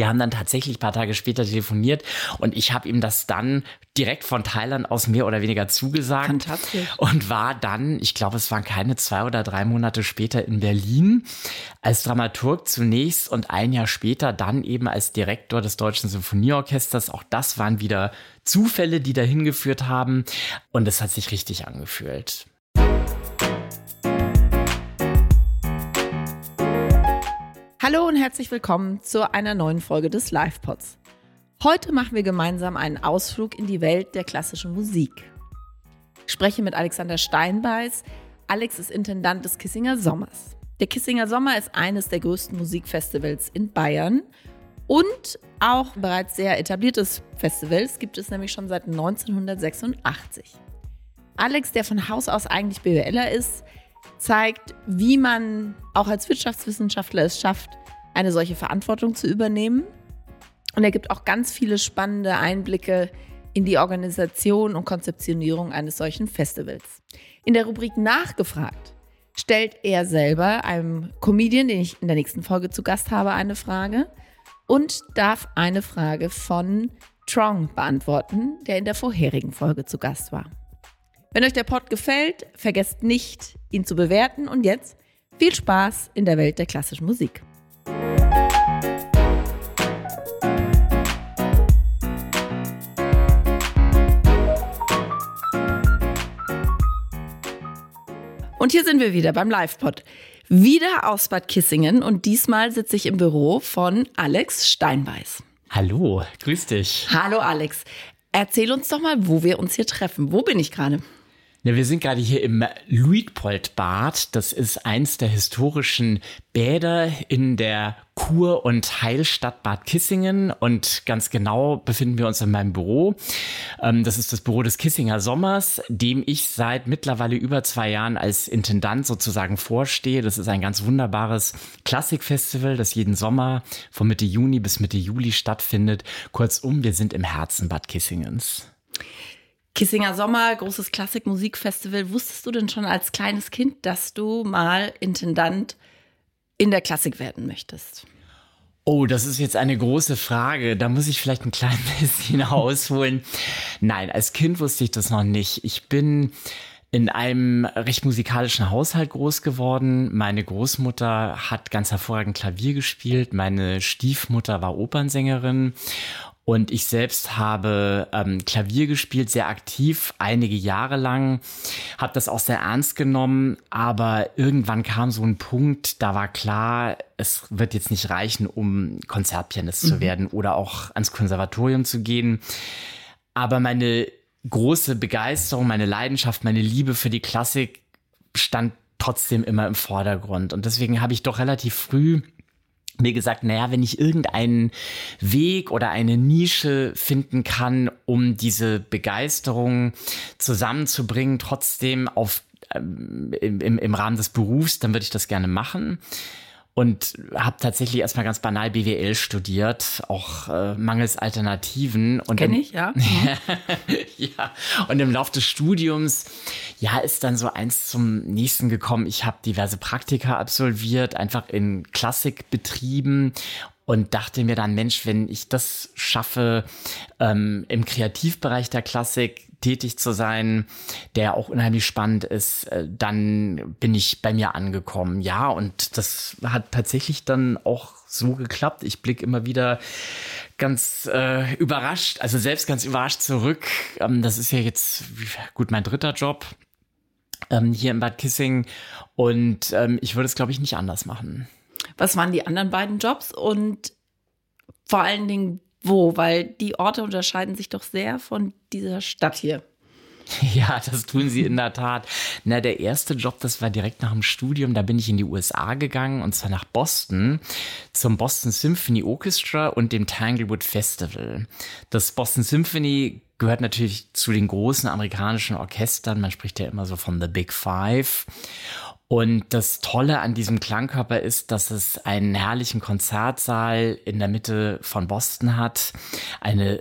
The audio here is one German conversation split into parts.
wir haben dann tatsächlich ein paar Tage später telefoniert und ich habe ihm das dann direkt von Thailand aus mehr oder weniger zugesagt. Fantastisch. Und war dann, ich glaube, es waren keine zwei oder drei Monate später in Berlin als Dramaturg zunächst und ein Jahr später dann eben als Direktor des Deutschen Symphonieorchesters. Auch das waren wieder Zufälle, die dahin geführt haben. Und es hat sich richtig angefühlt. Hallo und herzlich willkommen zu einer neuen Folge des Live-Pods. Heute machen wir gemeinsam einen Ausflug in die Welt der klassischen Musik. Ich spreche mit Alexander Steinbeiß. Alex ist Intendant des Kissinger Sommers. Der Kissinger Sommer ist eines der größten Musikfestivals in Bayern und auch bereits sehr etabliertes Festivals gibt es nämlich schon seit 1986. Alex, der von Haus aus eigentlich BWLer ist, zeigt, wie man auch als Wirtschaftswissenschaftler es schafft, eine solche Verantwortung zu übernehmen. Und er gibt auch ganz viele spannende Einblicke in die Organisation und Konzeptionierung eines solchen Festivals. In der Rubrik Nachgefragt stellt er selber einem Comedian, den ich in der nächsten Folge zu Gast habe, eine Frage und darf eine Frage von Trong beantworten, der in der vorherigen Folge zu Gast war. Wenn euch der Pod gefällt, vergesst nicht, ihn zu bewerten. Und jetzt viel Spaß in der Welt der klassischen Musik. Und hier sind wir wieder beim Live-Pod. Wieder aus Bad Kissingen und diesmal sitze ich im Büro von Alex Steinbeiß. Hallo, grüß dich. Hallo Alex. Erzähl uns doch mal, wo wir uns hier treffen. Wo bin ich gerade? Ja, wir sind gerade hier im Luitpoldbad. Das ist eins der historischen Bäder in der Kur- und Heilstadt Bad Kissingen. Und ganz genau befinden wir uns in meinem Büro. Ähm, das ist das Büro des Kissinger Sommers, dem ich seit mittlerweile über zwei Jahren als Intendant sozusagen vorstehe. Das ist ein ganz wunderbares Klassikfestival, das jeden Sommer von Mitte Juni bis Mitte Juli stattfindet. Kurzum, wir sind im Herzen Bad Kissingens. Kissinger Sommer, großes Klassikmusikfestival. Wusstest du denn schon als kleines Kind, dass du mal Intendant in der Klassik werden möchtest? Oh, das ist jetzt eine große Frage. Da muss ich vielleicht ein klein bisschen ausholen. Nein, als Kind wusste ich das noch nicht. Ich bin in einem recht musikalischen Haushalt groß geworden. Meine Großmutter hat ganz hervorragend Klavier gespielt. Meine Stiefmutter war Opernsängerin. Und ich selbst habe ähm, Klavier gespielt, sehr aktiv, einige Jahre lang, habe das auch sehr ernst genommen, aber irgendwann kam so ein Punkt, da war klar, es wird jetzt nicht reichen, um Konzertpianist mhm. zu werden oder auch ans Konservatorium zu gehen. Aber meine große Begeisterung, meine Leidenschaft, meine Liebe für die Klassik stand trotzdem immer im Vordergrund. Und deswegen habe ich doch relativ früh mir gesagt, naja, wenn ich irgendeinen Weg oder eine Nische finden kann, um diese Begeisterung zusammenzubringen, trotzdem auf, ähm, im, im Rahmen des Berufs, dann würde ich das gerne machen und habe tatsächlich erstmal ganz banal BWL studiert, auch äh, mangels Alternativen. Kenne ich, ja. ja. Und im Laufe des Studiums, ja, ist dann so eins zum nächsten gekommen. Ich habe diverse Praktika absolviert, einfach in Klassikbetrieben und dachte mir dann, Mensch, wenn ich das schaffe, ähm, im Kreativbereich der Klassik tätig zu sein, der auch unheimlich spannend ist, äh, dann bin ich bei mir angekommen. Ja, und das hat tatsächlich dann auch so geklappt. Ich blicke immer wieder ganz äh, überrascht, also selbst ganz überrascht zurück. Ähm, das ist ja jetzt gut mein dritter Job ähm, hier in Bad Kissing und ähm, ich würde es, glaube ich, nicht anders machen. Was waren die anderen beiden Jobs und vor allen Dingen, wo? Weil die Orte unterscheiden sich doch sehr von dieser Stadt hier. Ja, das tun sie in der Tat. Na, der erste Job, das war direkt nach dem Studium. Da bin ich in die USA gegangen und zwar nach Boston zum Boston Symphony Orchestra und dem Tanglewood Festival. Das Boston Symphony gehört natürlich zu den großen amerikanischen Orchestern. Man spricht ja immer so von The Big Five. Und das Tolle an diesem Klangkörper ist, dass es einen herrlichen Konzertsaal in der Mitte von Boston hat, eine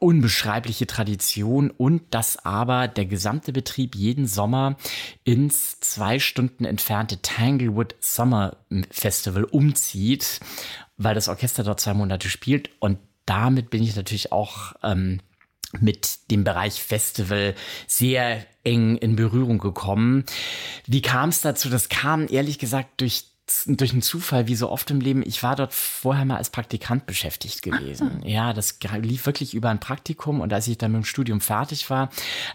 unbeschreibliche Tradition und dass aber der gesamte Betrieb jeden Sommer ins zwei Stunden entfernte Tanglewood Summer Festival umzieht, weil das Orchester dort zwei Monate spielt und damit bin ich natürlich auch ähm, mit dem Bereich Festival sehr eng in Berührung gekommen. Wie kam es dazu? Das kam ehrlich gesagt durch durch einen Zufall, wie so oft im Leben, ich war dort vorher mal als Praktikant beschäftigt gewesen. Ah. Ja, das lief wirklich über ein Praktikum und als ich dann mit dem Studium fertig war,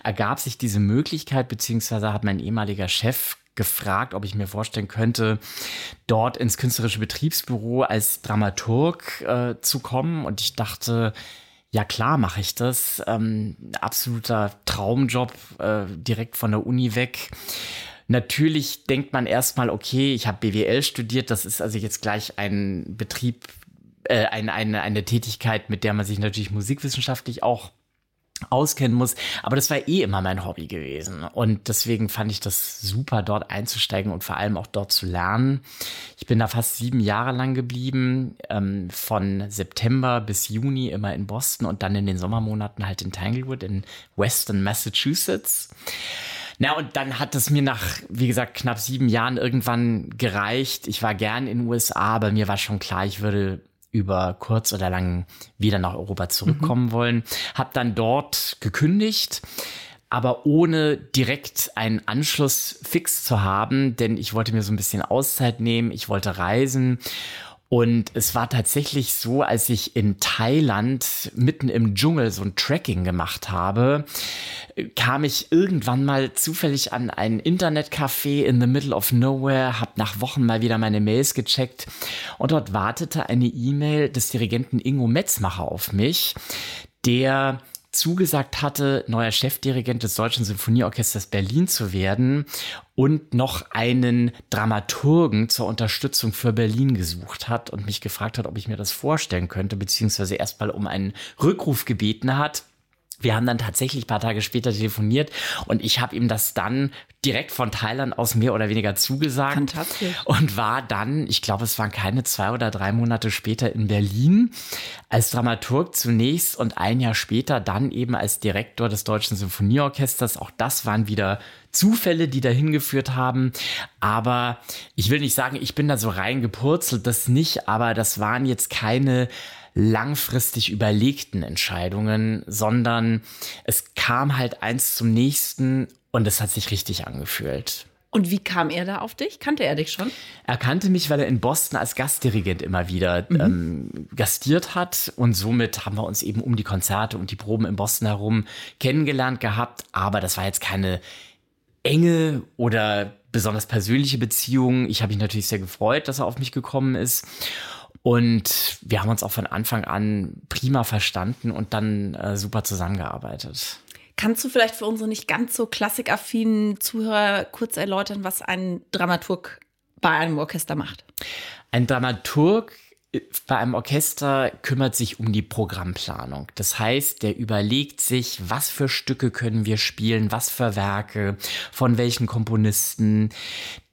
ergab sich diese Möglichkeit, beziehungsweise hat mein ehemaliger Chef gefragt, ob ich mir vorstellen könnte, dort ins künstlerische Betriebsbüro als Dramaturg äh, zu kommen. Und ich dachte, ja klar mache ich das. Ähm, absoluter Traumjob äh, direkt von der Uni weg. Natürlich denkt man erstmal, okay, ich habe BWL studiert, das ist also jetzt gleich ein Betrieb, äh, eine, eine, eine Tätigkeit, mit der man sich natürlich musikwissenschaftlich auch auskennen muss. Aber das war eh immer mein Hobby gewesen. Und deswegen fand ich das super, dort einzusteigen und vor allem auch dort zu lernen. Ich bin da fast sieben Jahre lang geblieben, ähm, von September bis Juni immer in Boston und dann in den Sommermonaten halt in Tanglewood in Western Massachusetts. Na, und dann hat es mir nach, wie gesagt, knapp sieben Jahren irgendwann gereicht. Ich war gern in den USA, aber mir war schon klar, ich würde über kurz oder lang wieder nach Europa zurückkommen mhm. wollen. Hab dann dort gekündigt aber ohne direkt einen Anschluss fix zu haben, denn ich wollte mir so ein bisschen Auszeit nehmen, ich wollte reisen und es war tatsächlich so, als ich in Thailand mitten im Dschungel so ein Tracking gemacht habe, kam ich irgendwann mal zufällig an ein Internetcafé in the middle of nowhere, hab nach Wochen mal wieder meine Mails gecheckt und dort wartete eine E-Mail des Dirigenten Ingo Metzmacher auf mich, der zugesagt hatte, neuer Chefdirigent des Deutschen Sinfonieorchesters Berlin zu werden und noch einen Dramaturgen zur Unterstützung für Berlin gesucht hat und mich gefragt hat, ob ich mir das vorstellen könnte, beziehungsweise erstmal um einen Rückruf gebeten hat. Wir haben dann tatsächlich paar Tage später telefoniert und ich habe ihm das dann direkt von Thailand aus mehr oder weniger zugesagt. Fantastisch. Und war dann, ich glaube, es waren keine zwei oder drei Monate später in Berlin als Dramaturg zunächst und ein Jahr später dann eben als Direktor des Deutschen Symphonieorchesters. Auch das waren wieder Zufälle, die dahin geführt haben. Aber ich will nicht sagen, ich bin da so reingepurzelt, das nicht, aber das waren jetzt keine langfristig überlegten Entscheidungen, sondern es kam halt eins zum nächsten und es hat sich richtig angefühlt. Und wie kam er da auf dich? Kannte er dich schon? Er kannte mich, weil er in Boston als Gastdirigent immer wieder mhm. ähm, gastiert hat. Und somit haben wir uns eben um die Konzerte und die Proben in Boston herum kennengelernt gehabt. Aber das war jetzt keine enge oder besonders persönliche Beziehung. Ich habe mich natürlich sehr gefreut, dass er auf mich gekommen ist. Und wir haben uns auch von Anfang an prima verstanden und dann äh, super zusammengearbeitet. Kannst du vielleicht für unsere nicht ganz so klassikaffinen Zuhörer kurz erläutern, was ein Dramaturg bei einem Orchester macht? Ein Dramaturg bei einem Orchester kümmert sich um die Programmplanung. Das heißt, der überlegt sich, was für Stücke können wir spielen, was für Werke, von welchen Komponisten.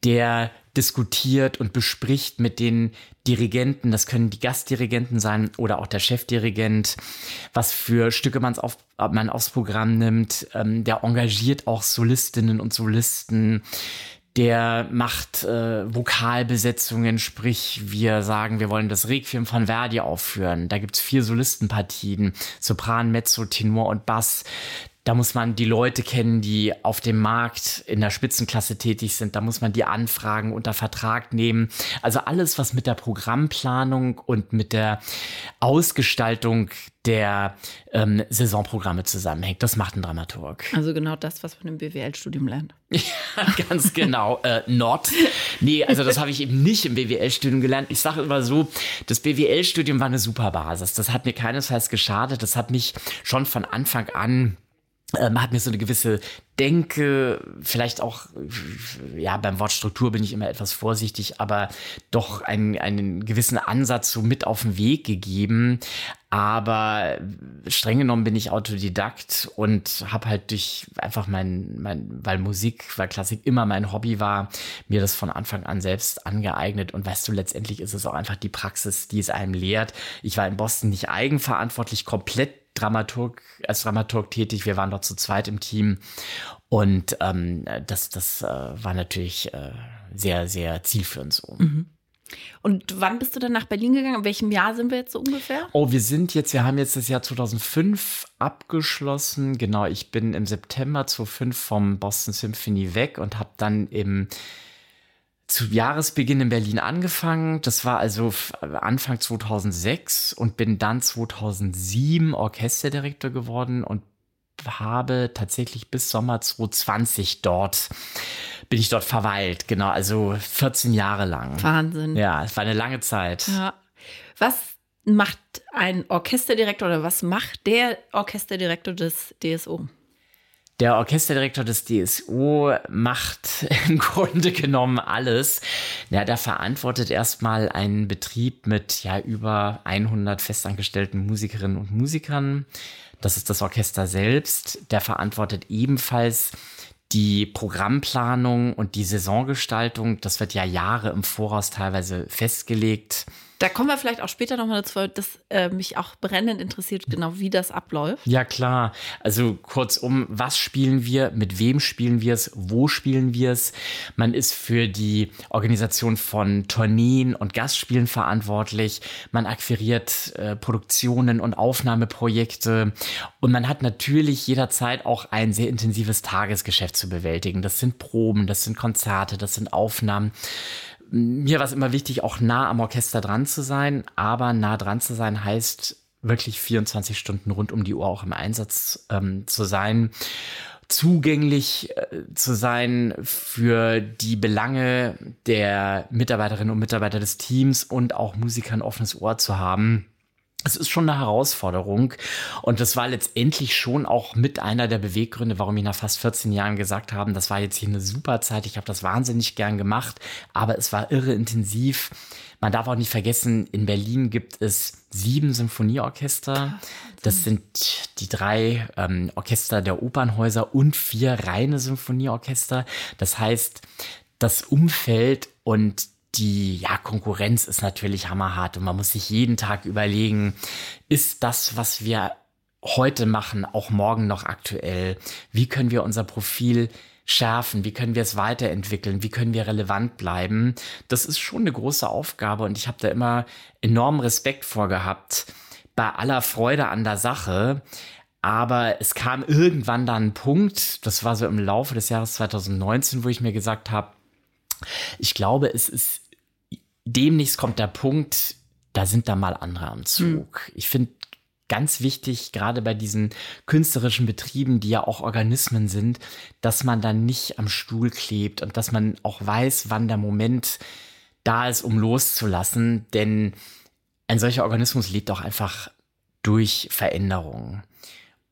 Der diskutiert und bespricht mit den Dirigenten, das können die Gastdirigenten sein oder auch der Chefdirigent, was für Stücke man's auf, man aufs Programm nimmt. Ähm, der engagiert auch Solistinnen und Solisten. Der macht äh, Vokalbesetzungen, sprich, wir sagen, wir wollen das Requiem von Verdi aufführen. Da gibt's vier Solistenpartien, Sopran, Mezzo, Tenor und Bass. Da muss man die Leute kennen, die auf dem Markt in der Spitzenklasse tätig sind. Da muss man die Anfragen unter Vertrag nehmen. Also alles, was mit der Programmplanung und mit der Ausgestaltung der ähm, Saisonprogramme zusammenhängt. Das macht ein Dramaturg. Also genau das, was man im BWL-Studium lernt. ja, ganz genau. äh, not. Nee, also das habe ich eben nicht im BWL-Studium gelernt. Ich sage immer so, das BWL-Studium war eine super Basis. Das hat mir keinesfalls geschadet. Das hat mich schon von Anfang an ähm, hat mir so eine gewisse Denke, vielleicht auch, ja, beim Wort Struktur bin ich immer etwas vorsichtig, aber doch einen, einen gewissen Ansatz so mit auf den Weg gegeben. Aber streng genommen bin ich Autodidakt und habe halt durch einfach mein, mein, weil Musik, weil Klassik immer mein Hobby war, mir das von Anfang an selbst angeeignet. Und weißt du, letztendlich ist es auch einfach die Praxis, die es einem lehrt. Ich war in Boston nicht eigenverantwortlich komplett Dramaturg, als Dramaturg tätig. Wir waren dort zu zweit im Team. Und ähm, das, das äh, war natürlich äh, sehr, sehr zielführend so. Mhm. Und wann bist du dann nach Berlin gegangen? In welchem Jahr sind wir jetzt so ungefähr? Oh, wir sind jetzt, wir haben jetzt das Jahr 2005 abgeschlossen. Genau, ich bin im September 2005 vom Boston Symphony weg und habe dann im zu Jahresbeginn in Berlin angefangen. Das war also Anfang 2006 und bin dann 2007 Orchesterdirektor geworden und habe tatsächlich bis Sommer 2020 dort bin ich dort verweilt. Genau, also 14 Jahre lang. Wahnsinn. Ja, es war eine lange Zeit. Ja. Was macht ein Orchesterdirektor oder was macht der Orchesterdirektor des DSO? Der Orchesterdirektor des DSO macht im Grunde genommen alles. Ja, der verantwortet erstmal einen Betrieb mit ja über 100 festangestellten Musikerinnen und Musikern. Das ist das Orchester selbst. Der verantwortet ebenfalls die Programmplanung und die Saisongestaltung, das wird ja Jahre im Voraus teilweise festgelegt. Da kommen wir vielleicht auch später nochmal dazu, weil das äh, mich auch brennend interessiert, genau wie das abläuft. Ja, klar. Also kurzum, was spielen wir, mit wem spielen wir es, wo spielen wir es? Man ist für die Organisation von Tourneen und Gastspielen verantwortlich. Man akquiriert äh, Produktionen und Aufnahmeprojekte. Und man hat natürlich jederzeit auch ein sehr intensives Tagesgeschäft zu bewältigen. Das sind Proben, das sind Konzerte, das sind Aufnahmen mir war es immer wichtig, auch nah am Orchester dran zu sein, aber nah dran zu sein heißt wirklich 24 Stunden rund um die Uhr auch im Einsatz ähm, zu sein zugänglich äh, zu sein für die Belange der Mitarbeiterinnen und Mitarbeiter des Teams und auch Musikern offenes Ohr zu haben es ist schon eine Herausforderung. Und das war letztendlich schon auch mit einer der Beweggründe, warum ich nach fast 14 Jahren gesagt habe, das war jetzt hier eine super Zeit. Ich habe das wahnsinnig gern gemacht, aber es war irre intensiv. Man darf auch nicht vergessen, in Berlin gibt es sieben Symphonieorchester. Das sind die drei ähm, Orchester der Opernhäuser und vier reine Symphonieorchester. Das heißt, das Umfeld und die ja, Konkurrenz ist natürlich hammerhart und man muss sich jeden Tag überlegen, ist das, was wir heute machen, auch morgen noch aktuell? Wie können wir unser Profil schärfen? Wie können wir es weiterentwickeln? Wie können wir relevant bleiben? Das ist schon eine große Aufgabe und ich habe da immer enormen Respekt vor gehabt, bei aller Freude an der Sache. Aber es kam irgendwann dann ein Punkt, das war so im Laufe des Jahres 2019, wo ich mir gesagt habe, ich glaube, es ist demnächst kommt der Punkt, da sind da mal andere am Zug. Mhm. Ich finde ganz wichtig, gerade bei diesen künstlerischen Betrieben, die ja auch Organismen sind, dass man dann nicht am Stuhl klebt und dass man auch weiß, wann der Moment da ist, um loszulassen. Denn ein solcher Organismus lebt auch einfach durch Veränderungen.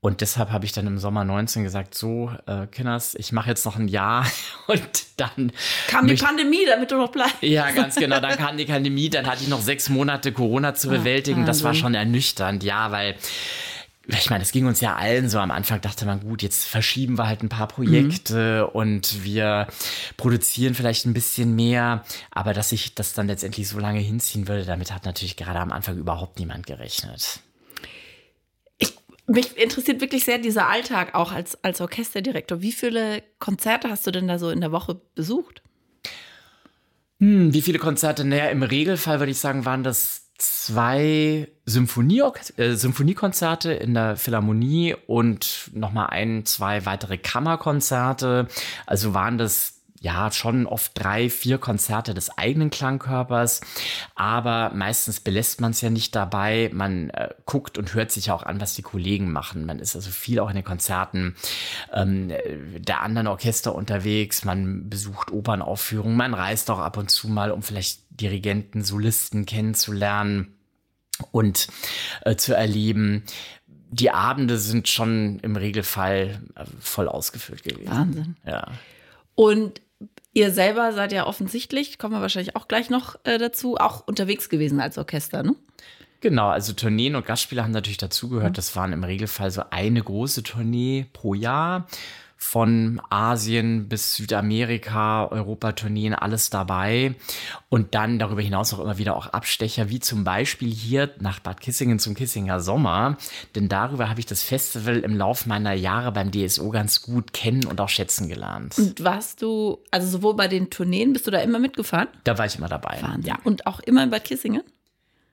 Und deshalb habe ich dann im Sommer 19 gesagt, so, äh, Kinders, ich mache jetzt noch ein Jahr und dann kam die Pandemie, damit du noch bleibst. Ja, ganz genau, dann kam die Pandemie, dann hatte ich noch sechs Monate Corona zu bewältigen. Ach, das war schon ernüchternd, ja, weil ich meine, es ging uns ja allen so. Am Anfang dachte man, gut, jetzt verschieben wir halt ein paar Projekte mhm. und wir produzieren vielleicht ein bisschen mehr. Aber dass sich das dann letztendlich so lange hinziehen würde, damit hat natürlich gerade am Anfang überhaupt niemand gerechnet. Mich interessiert wirklich sehr dieser Alltag auch als, als Orchesterdirektor. Wie viele Konzerte hast du denn da so in der Woche besucht? Hm, wie viele Konzerte? Naja, im Regelfall würde ich sagen, waren das zwei Symphonie äh, Symphoniekonzerte in der Philharmonie und nochmal ein, zwei weitere Kammerkonzerte. Also waren das ja schon oft drei, vier Konzerte des eigenen Klangkörpers, aber meistens belässt man es ja nicht dabei. Man äh, guckt und hört sich auch an, was die Kollegen machen. Man ist also viel auch in den Konzerten ähm, der anderen Orchester unterwegs. Man besucht Opernaufführungen. Man reist auch ab und zu mal, um vielleicht Dirigenten, Solisten kennenzulernen und äh, zu erleben. Die Abende sind schon im Regelfall äh, voll ausgefüllt gewesen. Wahnsinn. Ja. Und Ihr selber seid ja offensichtlich, kommen wir wahrscheinlich auch gleich noch äh, dazu, auch unterwegs gewesen als Orchester, ne? Genau, also Tourneen und Gastspiele haben natürlich dazugehört. Mhm. Das waren im Regelfall so eine große Tournee pro Jahr von Asien bis Südamerika, Europatourneen, alles dabei. Und dann darüber hinaus auch immer wieder auch Abstecher, wie zum Beispiel hier nach Bad Kissingen zum Kissinger Sommer. Denn darüber habe ich das Festival im Laufe meiner Jahre beim DSO ganz gut kennen und auch schätzen gelernt. Und warst du, also sowohl bei den Tourneen, bist du da immer mitgefahren? Da war ich immer dabei. Wahnsinn. Ja. Und auch immer in Bad Kissingen?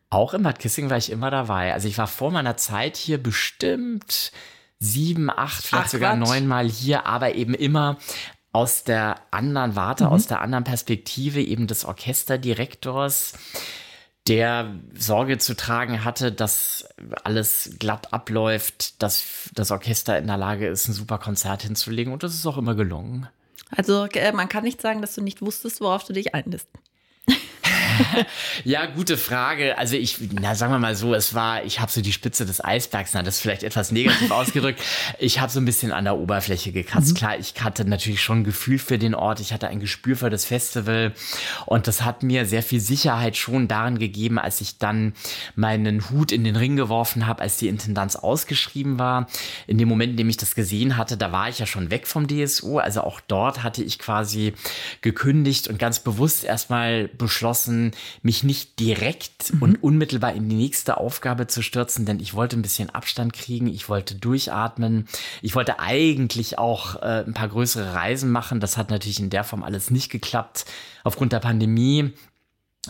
Auch in Bad Kissingen war ich immer dabei. Also ich war vor meiner Zeit hier bestimmt sieben, acht, vielleicht Ach, sogar neunmal hier, aber eben immer aus der anderen Warte, mhm. aus der anderen Perspektive eben des Orchesterdirektors, der Sorge zu tragen hatte, dass alles glatt abläuft, dass das Orchester in der Lage ist, ein super Konzert hinzulegen und das ist auch immer gelungen. Also äh, man kann nicht sagen, dass du nicht wusstest, worauf du dich einlässt. Ja, gute Frage. Also ich, na sagen wir mal so, es war, ich habe so die Spitze des Eisbergs, na das ist vielleicht etwas negativ ausgedrückt. Ich habe so ein bisschen an der Oberfläche gekratzt. Mhm. Klar, ich hatte natürlich schon ein Gefühl für den Ort, ich hatte ein Gespür für das Festival und das hat mir sehr viel Sicherheit schon darin gegeben, als ich dann meinen Hut in den Ring geworfen habe, als die Intendanz ausgeschrieben war. In dem Moment, in dem ich das gesehen hatte, da war ich ja schon weg vom DSU. Also auch dort hatte ich quasi gekündigt und ganz bewusst erstmal beschlossen, mich nicht direkt mhm. und unmittelbar in die nächste Aufgabe zu stürzen, denn ich wollte ein bisschen Abstand kriegen, ich wollte durchatmen, ich wollte eigentlich auch äh, ein paar größere Reisen machen. Das hat natürlich in der Form alles nicht geklappt aufgrund der Pandemie.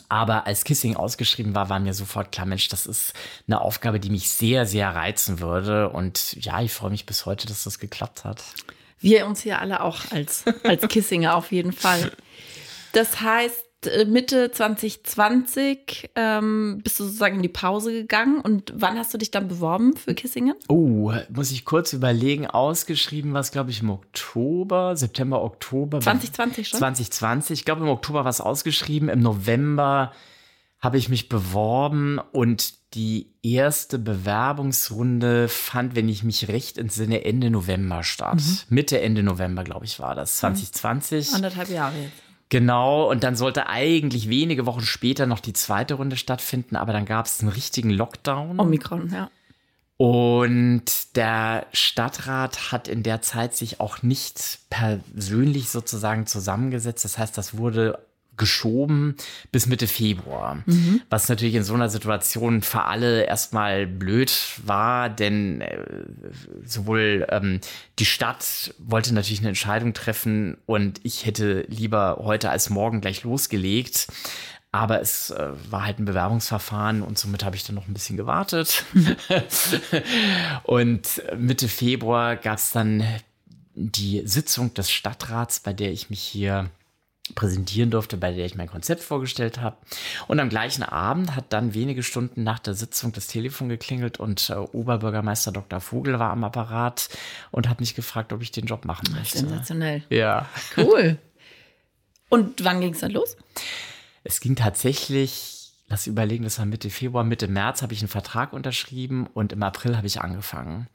Aber als Kissing ausgeschrieben war, war mir sofort klar, Mensch, das ist eine Aufgabe, die mich sehr, sehr reizen würde. Und ja, ich freue mich bis heute, dass das geklappt hat. Wir uns hier alle auch als, als Kissinger auf jeden Fall. Das heißt, Mitte 2020 ähm, bist du sozusagen in die Pause gegangen und wann hast du dich dann beworben für Kissingen? Oh, muss ich kurz überlegen. Ausgeschrieben war es, glaube ich, im Oktober, September, Oktober. 2020 schon? 2020. Ich glaube, im Oktober war es ausgeschrieben. Im November habe ich mich beworben und die erste Bewerbungsrunde fand, wenn ich mich recht entsinne, Ende November statt. Mhm. Mitte, Ende November, glaube ich, war das. 2020. Anderthalb Jahre jetzt. Genau, und dann sollte eigentlich wenige Wochen später noch die zweite Runde stattfinden, aber dann gab es einen richtigen Lockdown. Omikron, ja. Und der Stadtrat hat in der Zeit sich auch nicht persönlich sozusagen zusammengesetzt. Das heißt, das wurde geschoben bis Mitte Februar. Mhm. Was natürlich in so einer Situation für alle erstmal blöd war, denn äh, sowohl ähm, die Stadt wollte natürlich eine Entscheidung treffen und ich hätte lieber heute als morgen gleich losgelegt. Aber es äh, war halt ein Bewerbungsverfahren und somit habe ich dann noch ein bisschen gewartet. und Mitte Februar gab es dann die Sitzung des Stadtrats, bei der ich mich hier präsentieren durfte, bei der ich mein Konzept vorgestellt habe. Und am gleichen Abend hat dann wenige Stunden nach der Sitzung das Telefon geklingelt und äh, Oberbürgermeister Dr. Vogel war am Apparat und hat mich gefragt, ob ich den Job machen möchte. Sensationell. Ja. Cool. Und wann ging es dann los? Es ging tatsächlich, lass überlegen, das war Mitte Februar, Mitte März habe ich einen Vertrag unterschrieben und im April habe ich angefangen.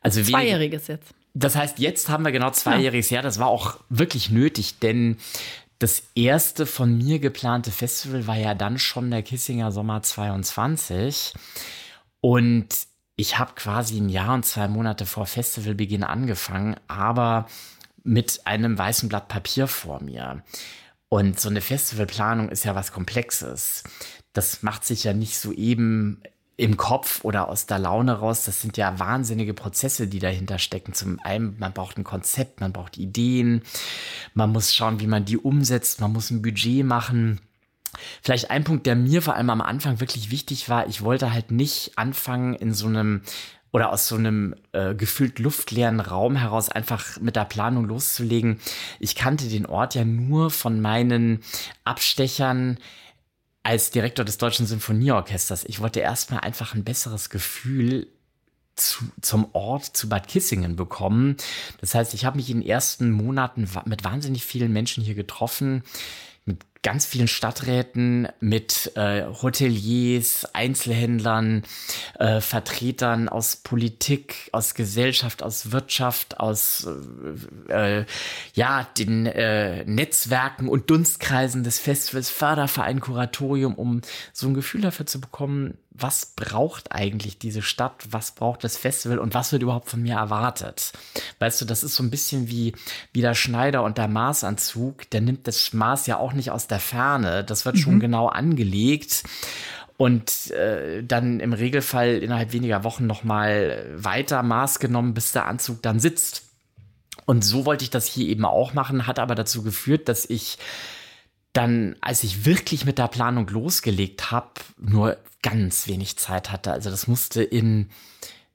Also Zweijähriges jetzt. Das heißt, jetzt haben wir genau zweijähriges Jahr. Das war auch wirklich nötig, denn das erste von mir geplante Festival war ja dann schon der Kissinger Sommer 22. Und ich habe quasi ein Jahr und zwei Monate vor Festivalbeginn angefangen, aber mit einem weißen Blatt Papier vor mir. Und so eine Festivalplanung ist ja was Komplexes. Das macht sich ja nicht so eben im Kopf oder aus der Laune raus. Das sind ja wahnsinnige Prozesse, die dahinter stecken. Zum einen, man braucht ein Konzept, man braucht Ideen, man muss schauen, wie man die umsetzt, man muss ein Budget machen. Vielleicht ein Punkt, der mir vor allem am Anfang wirklich wichtig war, ich wollte halt nicht anfangen in so einem oder aus so einem äh, gefühlt luftleeren Raum heraus einfach mit der Planung loszulegen. Ich kannte den Ort ja nur von meinen Abstechern als Direktor des Deutschen Sinfonieorchesters, ich wollte erstmal einfach ein besseres Gefühl zu, zum Ort, zu Bad Kissingen bekommen. Das heißt, ich habe mich in den ersten Monaten mit wahnsinnig vielen Menschen hier getroffen, mit ganz vielen Stadträten, mit äh, Hoteliers, Einzelhändlern, äh, Vertretern aus Politik, aus Gesellschaft, aus Wirtschaft, aus äh, äh, ja den äh, Netzwerken und Dunstkreisen des Festivals, Förderverein, Kuratorium, um so ein Gefühl dafür zu bekommen, was braucht eigentlich diese Stadt, was braucht das Festival und was wird überhaupt von mir erwartet. Weißt du, das ist so ein bisschen wie, wie der Schneider und der Maßanzug, der nimmt das Maß ja auch nicht aus der Ferne, das wird mhm. schon genau angelegt und äh, dann im Regelfall innerhalb weniger Wochen nochmal weiter Maß genommen, bis der Anzug dann sitzt. Und so wollte ich das hier eben auch machen, hat aber dazu geführt, dass ich dann, als ich wirklich mit der Planung losgelegt habe, nur ganz wenig Zeit hatte. Also das musste in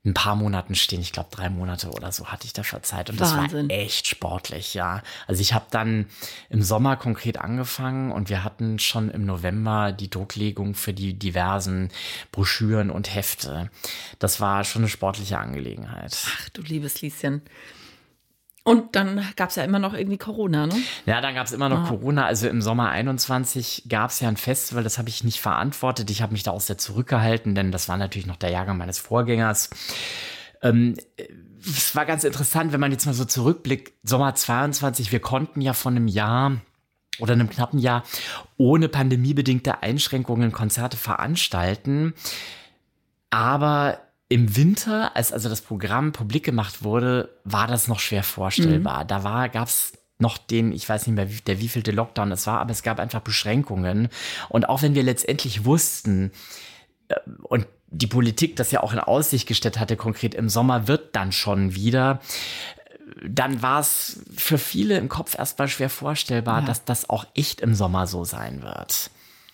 ein paar Monaten stehen. Ich glaube, drei Monate oder so hatte ich dafür Zeit. Und Wahnsinn. das war echt sportlich, ja. Also ich habe dann im Sommer konkret angefangen und wir hatten schon im November die Drucklegung für die diversen Broschüren und Hefte. Das war schon eine sportliche Angelegenheit. Ach du liebes Lieschen. Und dann gab es ja immer noch irgendwie Corona, ne? Ja, dann gab es immer noch ah. Corona. Also im Sommer 21 gab es ja ein Festival, das habe ich nicht verantwortet. Ich habe mich da auch sehr zurückgehalten, denn das war natürlich noch der Jahrgang meines Vorgängers. Ähm, es war ganz interessant, wenn man jetzt mal so zurückblickt. Sommer 22, wir konnten ja von einem Jahr oder einem knappen Jahr ohne pandemiebedingte Einschränkungen Konzerte veranstalten. Aber im Winter, als also das Programm publik gemacht wurde, war das noch schwer vorstellbar. Mhm. Da war, gab's noch den, ich weiß nicht mehr, wie, der wievielte Lockdown es war, aber es gab einfach Beschränkungen. Und auch wenn wir letztendlich wussten, äh, und die Politik das ja auch in Aussicht gestellt hatte, konkret im Sommer wird dann schon wieder, dann war es für viele im Kopf erstmal schwer vorstellbar, ja. dass das auch echt im Sommer so sein wird.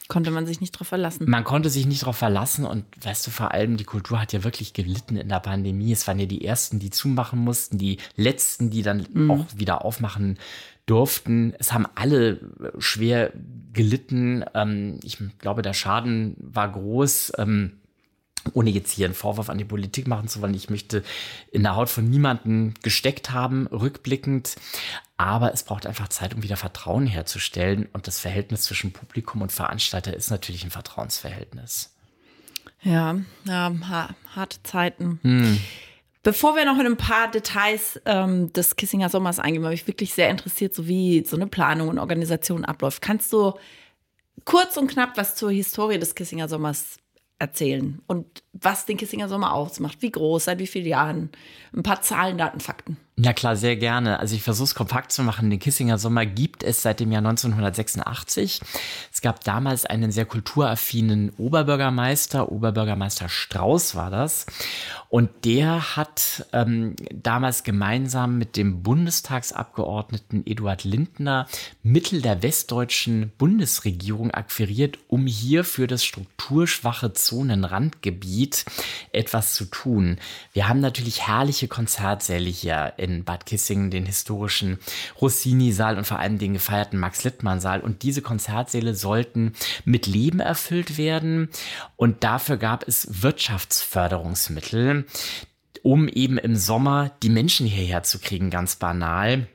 Konnte man sich nicht drauf verlassen. Man konnte sich nicht drauf verlassen und weißt du, vor allem die Kultur hat ja wirklich gelitten in der Pandemie. Es waren ja die ersten, die zumachen mussten, die letzten, die dann mhm. auch wieder aufmachen durften. Es haben alle schwer gelitten. Ähm, ich glaube, der Schaden war groß. Ohne jetzt hier einen Vorwurf an die Politik machen zu wollen, ich möchte in der Haut von niemanden gesteckt haben, rückblickend. Aber es braucht einfach Zeit, um wieder Vertrauen herzustellen. Und das Verhältnis zwischen Publikum und Veranstalter ist natürlich ein Vertrauensverhältnis. Ja, ja harte Zeiten. Hm. Bevor wir noch in ein paar Details ähm, des Kissinger Sommers eingehen, weil mich wirklich sehr interessiert, so wie so eine Planung und Organisation abläuft. Kannst du kurz und knapp was zur Historie des Kissinger Sommers erzählen und was den Kissinger Sommer ausmacht, wie groß, seit wie vielen Jahren, ein paar Zahlen, Daten, Fakten. Ja klar, sehr gerne. Also ich versuche es kompakt zu machen. Den Kissinger Sommer gibt es seit dem Jahr 1986. Es gab damals einen sehr kulturaffinen Oberbürgermeister, Oberbürgermeister Strauß war das. Und der hat ähm, damals gemeinsam mit dem Bundestagsabgeordneten Eduard Lindner Mittel der westdeutschen Bundesregierung akquiriert, um hier für das strukturschwache Zonenrandgebiet etwas zu tun. Wir haben natürlich herrliche Konzertsäle hier in Bad Kissingen, den historischen Rossini-Saal und vor allem den gefeierten Max-Littmann-Saal. Und diese Konzertsäle sollten mit Leben erfüllt werden. Und dafür gab es Wirtschaftsförderungsmittel um eben im Sommer die Menschen hierher zu kriegen, ganz banal.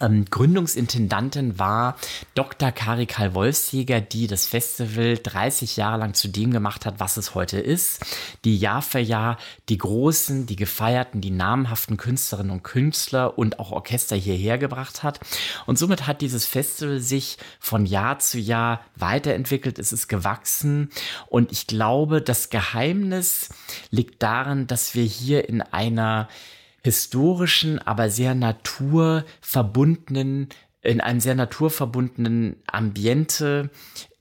Ähm, Gründungsintendantin war Dr. Karikal Wolfsjäger, die das Festival 30 Jahre lang zu dem gemacht hat, was es heute ist. Die Jahr für Jahr die großen, die gefeierten, die namhaften Künstlerinnen und Künstler und auch Orchester hierher gebracht hat. Und somit hat dieses Festival sich von Jahr zu Jahr weiterentwickelt. Es ist gewachsen. Und ich glaube, das Geheimnis liegt darin, dass wir hier in einer historischen, aber sehr naturverbundenen, in einem sehr naturverbundenen Ambiente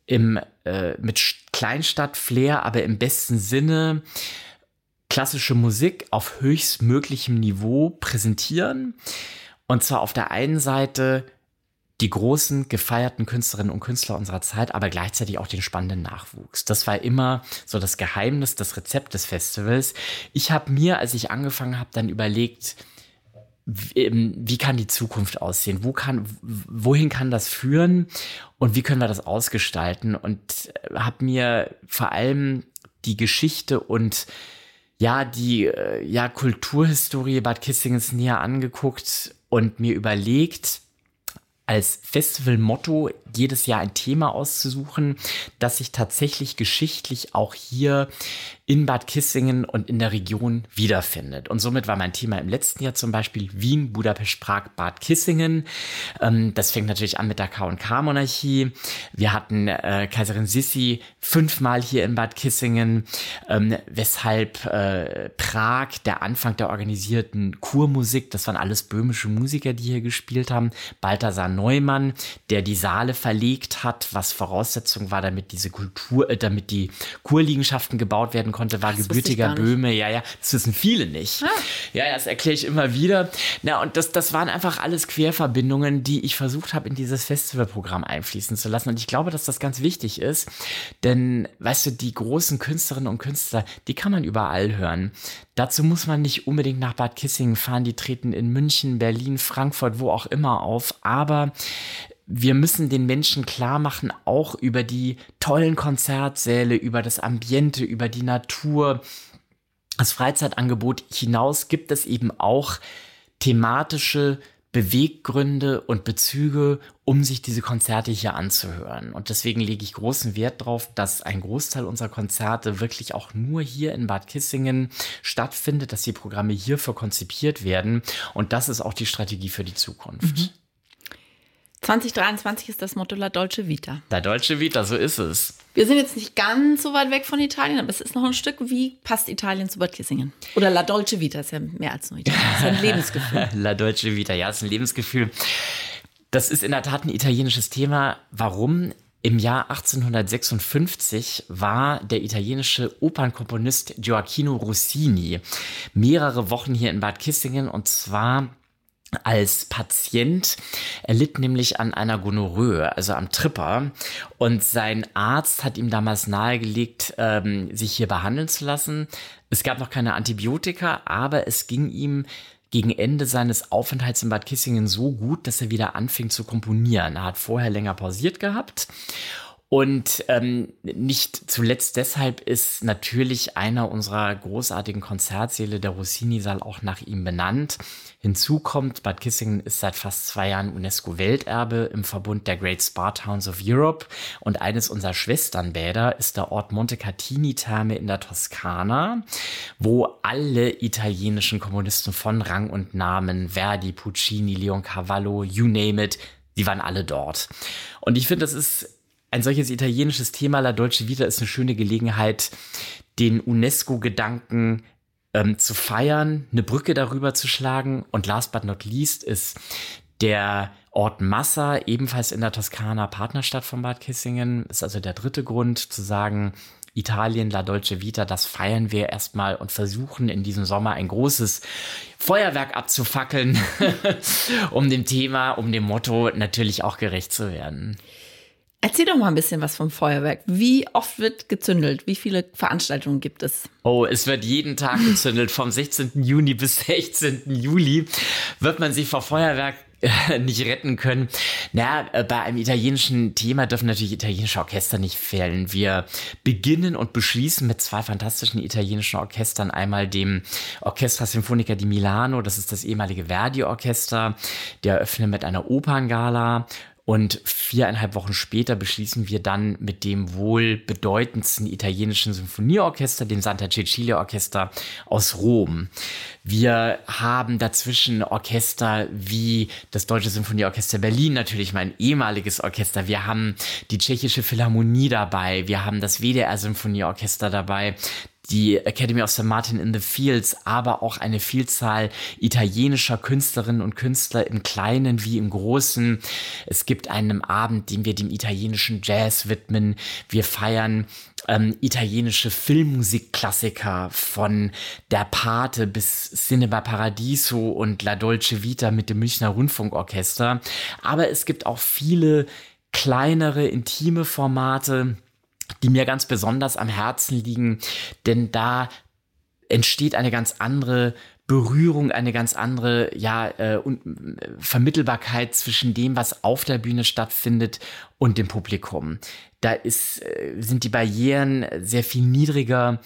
im, äh, mit Kleinstadt-Flair, aber im besten Sinne klassische Musik auf höchstmöglichem Niveau präsentieren. Und zwar auf der einen Seite die großen gefeierten Künstlerinnen und Künstler unserer Zeit, aber gleichzeitig auch den spannenden Nachwuchs. Das war immer so das Geheimnis, das Rezept des Festivals. Ich habe mir, als ich angefangen habe, dann überlegt, ähm, wie kann die Zukunft aussehen? Wo kann, wohin kann das führen? Und wie können wir das ausgestalten? Und äh, habe mir vor allem die Geschichte und ja, die äh, ja, Kulturhistorie Bad Kissingens näher angeguckt und mir überlegt, als Festivalmotto jedes Jahr ein Thema auszusuchen, das sich tatsächlich geschichtlich auch hier in Bad Kissingen und in der Region wiederfindet. Und somit war mein Thema im letzten Jahr zum Beispiel Wien, Budapest, Prag, Bad Kissingen. Ähm, das fängt natürlich an mit der K&K-Monarchie. Wir hatten äh, Kaiserin Sissi fünfmal hier in Bad Kissingen, ähm, weshalb äh, Prag, der Anfang der organisierten Kurmusik, das waren alles böhmische Musiker, die hier gespielt haben. Balthasar Neumann, der die Saale verlegt hat, was Voraussetzung war, damit diese Kultur, äh, damit die Kurliegenschaften gebaut werden konnte, war das gebürtiger Böhme. Ja, ja, das wissen viele nicht. Ah. Ja, ja, das erkläre ich immer wieder. Na, und das, das waren einfach alles Querverbindungen, die ich versucht habe, in dieses Festivalprogramm einfließen zu lassen. Und ich glaube, dass das ganz wichtig ist, denn, weißt du, die großen Künstlerinnen und Künstler, die kann man überall hören. Dazu muss man nicht unbedingt nach Bad Kissingen fahren. Die treten in München, Berlin, Frankfurt, wo auch immer auf. Aber wir müssen den Menschen klar machen, auch über die tollen Konzertsäle, über das Ambiente, über die Natur, das Freizeitangebot hinaus gibt es eben auch thematische Beweggründe und Bezüge, um sich diese Konzerte hier anzuhören. Und deswegen lege ich großen Wert darauf, dass ein Großteil unserer Konzerte wirklich auch nur hier in Bad Kissingen stattfindet, dass die Programme hierfür konzipiert werden. Und das ist auch die Strategie für die Zukunft. Mhm. 2023 ist das Motto La Dolce Vita. La Dolce Vita, so ist es. Wir sind jetzt nicht ganz so weit weg von Italien, aber es ist noch ein Stück. Wie passt Italien zu Bad Kissingen? Oder La Dolce Vita ist ja mehr als nur Italien. Das ist ein Lebensgefühl. La Dolce Vita, ja, ist ein Lebensgefühl. Das ist in der Tat ein italienisches Thema. Warum? Im Jahr 1856 war der italienische Opernkomponist Gioacchino Rossini mehrere Wochen hier in Bad Kissingen und zwar als Patient. Er litt nämlich an einer Gonorrhoe, also am Tripper. Und sein Arzt hat ihm damals nahegelegt, ähm, sich hier behandeln zu lassen. Es gab noch keine Antibiotika, aber es ging ihm gegen Ende seines Aufenthalts in Bad Kissingen so gut, dass er wieder anfing zu komponieren. Er hat vorher länger pausiert gehabt und ähm, nicht zuletzt deshalb ist natürlich einer unserer großartigen Konzertsäle, der Rossini-Saal, auch nach ihm benannt. Hinzu kommt, Bad Kissingen ist seit fast zwei Jahren UNESCO-Welterbe im Verbund der Great Spa Towns of Europe und eines unserer Schwesternbäder ist der Ort Montecatini-Therme in der Toskana, wo alle italienischen Komponisten von Rang und Namen, Verdi, Puccini, Leon Cavallo, you name it, die waren alle dort. Und ich finde, das ist ein solches italienisches Thema, La Dolce Vita, ist eine schöne Gelegenheit, den UNESCO-Gedanken ähm, zu feiern, eine Brücke darüber zu schlagen. Und last but not least ist der Ort Massa, ebenfalls in der Toskana, Partnerstadt von Bad Kissingen. Ist also der dritte Grund zu sagen, Italien, La Dolce Vita, das feiern wir erstmal und versuchen in diesem Sommer ein großes Feuerwerk abzufackeln, um dem Thema, um dem Motto natürlich auch gerecht zu werden. Erzähl doch mal ein bisschen was vom Feuerwerk. Wie oft wird gezündelt? Wie viele Veranstaltungen gibt es? Oh, es wird jeden Tag gezündelt. Vom 16. Juni bis 16. Juli wird man sich vor Feuerwerk äh, nicht retten können. Na, äh, bei einem italienischen Thema dürfen natürlich italienische Orchester nicht fehlen. Wir beginnen und beschließen mit zwei fantastischen italienischen Orchestern. Einmal dem Orchestra Sinfonica di Milano, das ist das ehemalige Verdi-Orchester. Der eröffnet mit einer Operngala und viereinhalb Wochen später beschließen wir dann mit dem wohl bedeutendsten italienischen Symphonieorchester, dem Santa Cecilia Orchester aus Rom. Wir haben dazwischen Orchester wie das Deutsche Symphonieorchester Berlin, natürlich mein ehemaliges Orchester. Wir haben die Tschechische Philharmonie dabei. Wir haben das WDR Symphonieorchester dabei die Academy of St. Martin in the Fields, aber auch eine Vielzahl italienischer Künstlerinnen und Künstler im Kleinen wie im Großen. Es gibt einen Abend, den wir dem italienischen Jazz widmen. Wir feiern ähm, italienische Filmmusikklassiker von Der Pate bis Cinema Paradiso und La Dolce Vita mit dem Münchner Rundfunkorchester. Aber es gibt auch viele kleinere, intime Formate, die mir ganz besonders am Herzen liegen, denn da entsteht eine ganz andere Berührung, eine ganz andere ja, äh, Vermittelbarkeit zwischen dem, was auf der Bühne stattfindet und dem Publikum. Da ist, äh, sind die Barrieren sehr viel niedriger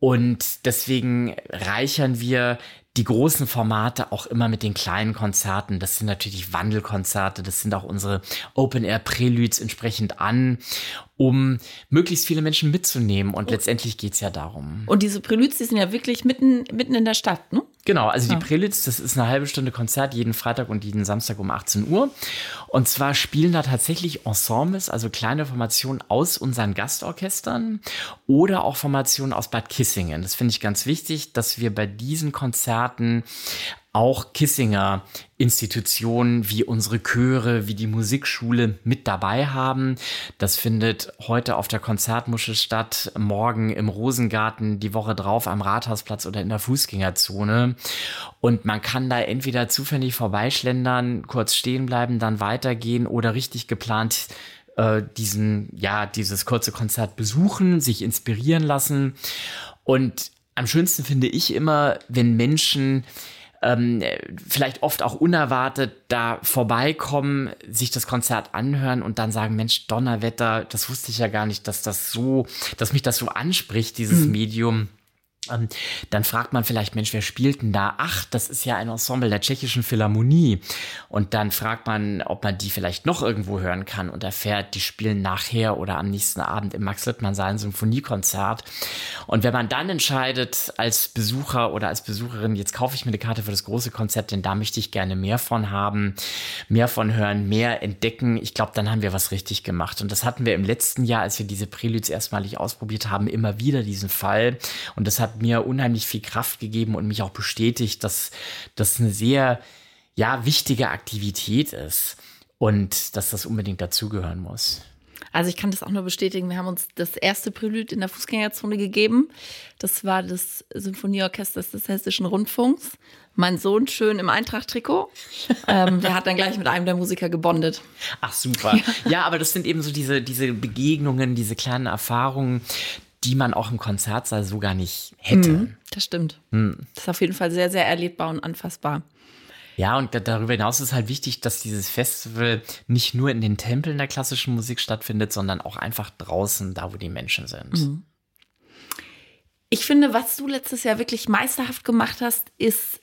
und deswegen reichern wir die großen Formate auch immer mit den kleinen Konzerten. Das sind natürlich Wandelkonzerte, das sind auch unsere Open-Air-Preludes entsprechend an, um möglichst viele Menschen mitzunehmen. Und letztendlich geht es ja darum. Und diese Preludes, die sind ja wirklich mitten, mitten in der Stadt, ne? Genau, also die Preludes, das ist eine halbe Stunde Konzert jeden Freitag und jeden Samstag um 18 Uhr. Und zwar spielen da tatsächlich Ensembles, also kleine Formationen aus unseren Gastorchestern oder auch Formationen aus Bad Kissingen. Das finde ich ganz wichtig, dass wir bei diesen Konzerten auch Kissinger Institutionen wie unsere Chöre, wie die Musikschule mit dabei haben. Das findet heute auf der Konzertmuschel statt, morgen im Rosengarten, die Woche drauf am Rathausplatz oder in der Fußgängerzone. Und man kann da entweder zufällig vorbeischlendern, kurz stehen bleiben, dann weitergehen oder richtig geplant äh, diesen, ja, dieses kurze Konzert besuchen, sich inspirieren lassen. Und am schönsten finde ich immer, wenn Menschen ähm, vielleicht oft auch unerwartet da vorbeikommen, sich das Konzert anhören und dann sagen, Mensch, Donnerwetter, das wusste ich ja gar nicht, dass das so, dass mich das so anspricht, dieses mhm. Medium. Ähm, dann fragt man vielleicht, Mensch, wer spielt denn da? Ach, das ist ja ein Ensemble der tschechischen Philharmonie. Und dann fragt man, ob man die vielleicht noch irgendwo hören kann und erfährt, die spielen nachher oder am nächsten Abend im Max-Littmann-Saal ein Symphoniekonzert. Und wenn man dann entscheidet, als Besucher oder als Besucherin, jetzt kaufe ich mir eine Karte für das große Konzert, denn da möchte ich gerne mehr von haben, mehr von hören, mehr entdecken, ich glaube, dann haben wir was richtig gemacht. Und das hatten wir im letzten Jahr, als wir diese Preludes erstmalig ausprobiert haben, immer wieder diesen Fall. Und das hat mir unheimlich viel Kraft gegeben und mich auch bestätigt, dass das eine sehr, ja, wichtige Aktivität ist und dass das unbedingt dazugehören muss. Also ich kann das auch nur bestätigen. Wir haben uns das erste Prelude in der Fußgängerzone gegeben. Das war das Symphonieorchester des Hessischen Rundfunks. Mein Sohn schön im Eintracht-Trikot. ähm, der hat dann gleich mit einem der Musiker gebondet. Ach super. Ja. ja, aber das sind eben so diese, diese Begegnungen, diese kleinen Erfahrungen, die man auch im Konzertsaal so gar nicht hätte. Mhm, das stimmt. Mhm. Das ist auf jeden Fall sehr, sehr erlebbar und anfassbar. Ja, und darüber hinaus ist halt wichtig, dass dieses Festival nicht nur in den Tempeln der klassischen Musik stattfindet, sondern auch einfach draußen, da wo die Menschen sind. Mhm. Ich finde, was du letztes Jahr wirklich meisterhaft gemacht hast, ist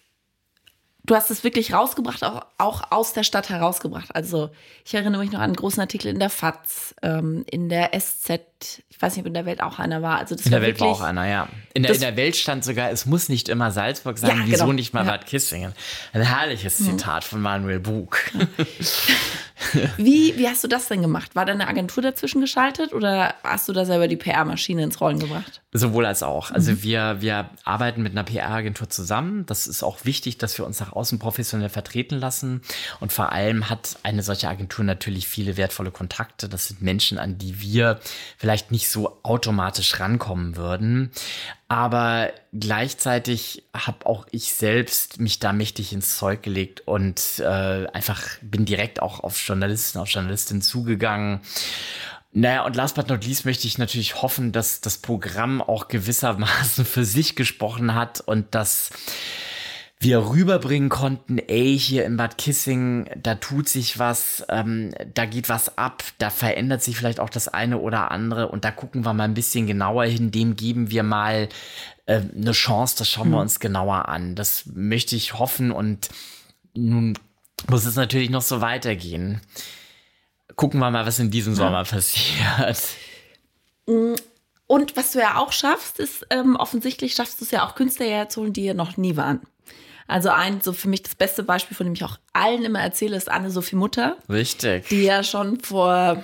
du hast es wirklich rausgebracht, auch, auch aus der Stadt herausgebracht. Also ich erinnere mich noch an einen großen Artikel in der FAZ, ähm, in der SZ, ich weiß nicht, ob in der Welt auch einer war. Also das in der Welt war auch einer, ja. In der, in der Welt stand sogar, es muss nicht immer Salzburg sein, ja, wieso genau. nicht mal ja. Bad Kissingen. Ein herrliches mhm. Zitat von Manuel Bug. Ja. Wie, wie hast du das denn gemacht? War da eine Agentur dazwischen geschaltet oder hast du da selber die PR-Maschine ins Rollen gebracht? Sowohl als auch. Also mhm. wir, wir arbeiten mit einer PR-Agentur zusammen. Das ist auch wichtig, dass wir uns nach außen professionell vertreten lassen. Und vor allem hat eine solche Agentur natürlich viele wertvolle Kontakte. Das sind Menschen, an die wir vielleicht nicht so automatisch rankommen würden. Aber gleichzeitig habe auch ich selbst mich da mächtig ins Zeug gelegt und äh, einfach bin direkt auch auf Journalisten, auf Journalistinnen zugegangen. Naja, und last but not least möchte ich natürlich hoffen, dass das Programm auch gewissermaßen für sich gesprochen hat und dass wir rüberbringen konnten, ey, hier in Bad Kissing, da tut sich was, ähm, da geht was ab, da verändert sich vielleicht auch das eine oder andere und da gucken wir mal ein bisschen genauer hin, dem geben wir mal äh, eine Chance, das schauen wir hm. uns genauer an. Das möchte ich hoffen und nun muss es natürlich noch so weitergehen. Gucken wir mal, was in diesem Sommer passiert. Und was du ja auch schaffst, ist ähm, offensichtlich schaffst du es ja auch Künstler herzuholen, die ja noch nie waren. Also ein, so für mich das beste Beispiel, von dem ich auch allen immer erzähle, ist Anne-Sophie Mutter. Richtig. Die ja schon vor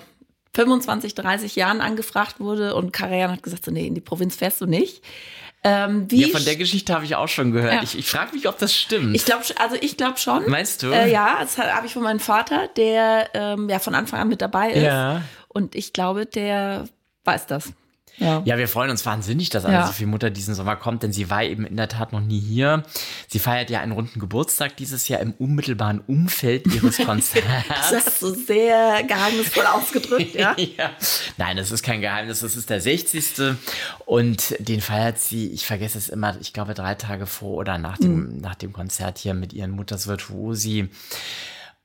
25, 30 Jahren angefragt wurde und Karajan hat gesagt, so, nee, in die Provinz fährst du nicht. Ähm, ja, von der Geschichte habe ich auch schon gehört. Ja. Ich, ich frage mich, ob das stimmt. Ich glaube, also ich glaube schon. Meinst du? Äh, ja, das habe ich von meinem Vater, der ähm, ja von Anfang an mit dabei ist. Ja. Und ich glaube, der weiß das. Ja. ja, wir freuen uns wahnsinnig, dass ja. Mutter diesen Sommer kommt, denn sie war eben in der Tat noch nie hier. Sie feiert ja einen runden Geburtstag dieses Jahr im unmittelbaren Umfeld ihres Konzerts. das hast du sehr geheimnisvoll ausgedrückt, ja? ja? Nein, das ist kein Geheimnis, das ist der 60. Und den feiert sie, ich vergesse es immer, ich glaube drei Tage vor oder nach dem, mhm. nach dem Konzert hier mit ihren Mutters Virtuosi.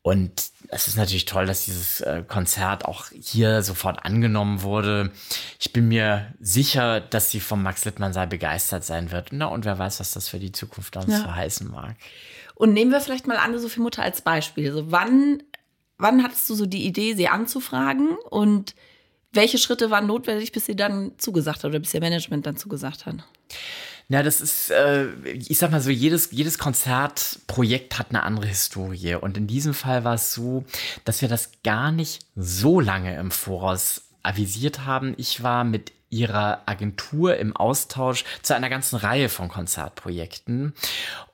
Und es ist natürlich toll, dass dieses äh, Konzert auch hier sofort angenommen wurde. Ich bin mir sicher, dass sie vom Max Littmann sei begeistert sein wird. Na, und wer weiß, was das für die Zukunft uns ja. heißen mag. Und nehmen wir vielleicht mal Anne-Sophie Mutter als Beispiel. Also wann, wann hattest du so die Idee, sie anzufragen? Und welche Schritte waren notwendig, bis sie dann zugesagt hat oder bis ihr Management dann zugesagt hat? Ja, das ist, äh, ich sag mal so, jedes, jedes Konzertprojekt hat eine andere Historie. Und in diesem Fall war es so, dass wir das gar nicht so lange im Voraus avisiert haben. Ich war mit ihrer Agentur im Austausch zu einer ganzen Reihe von Konzertprojekten.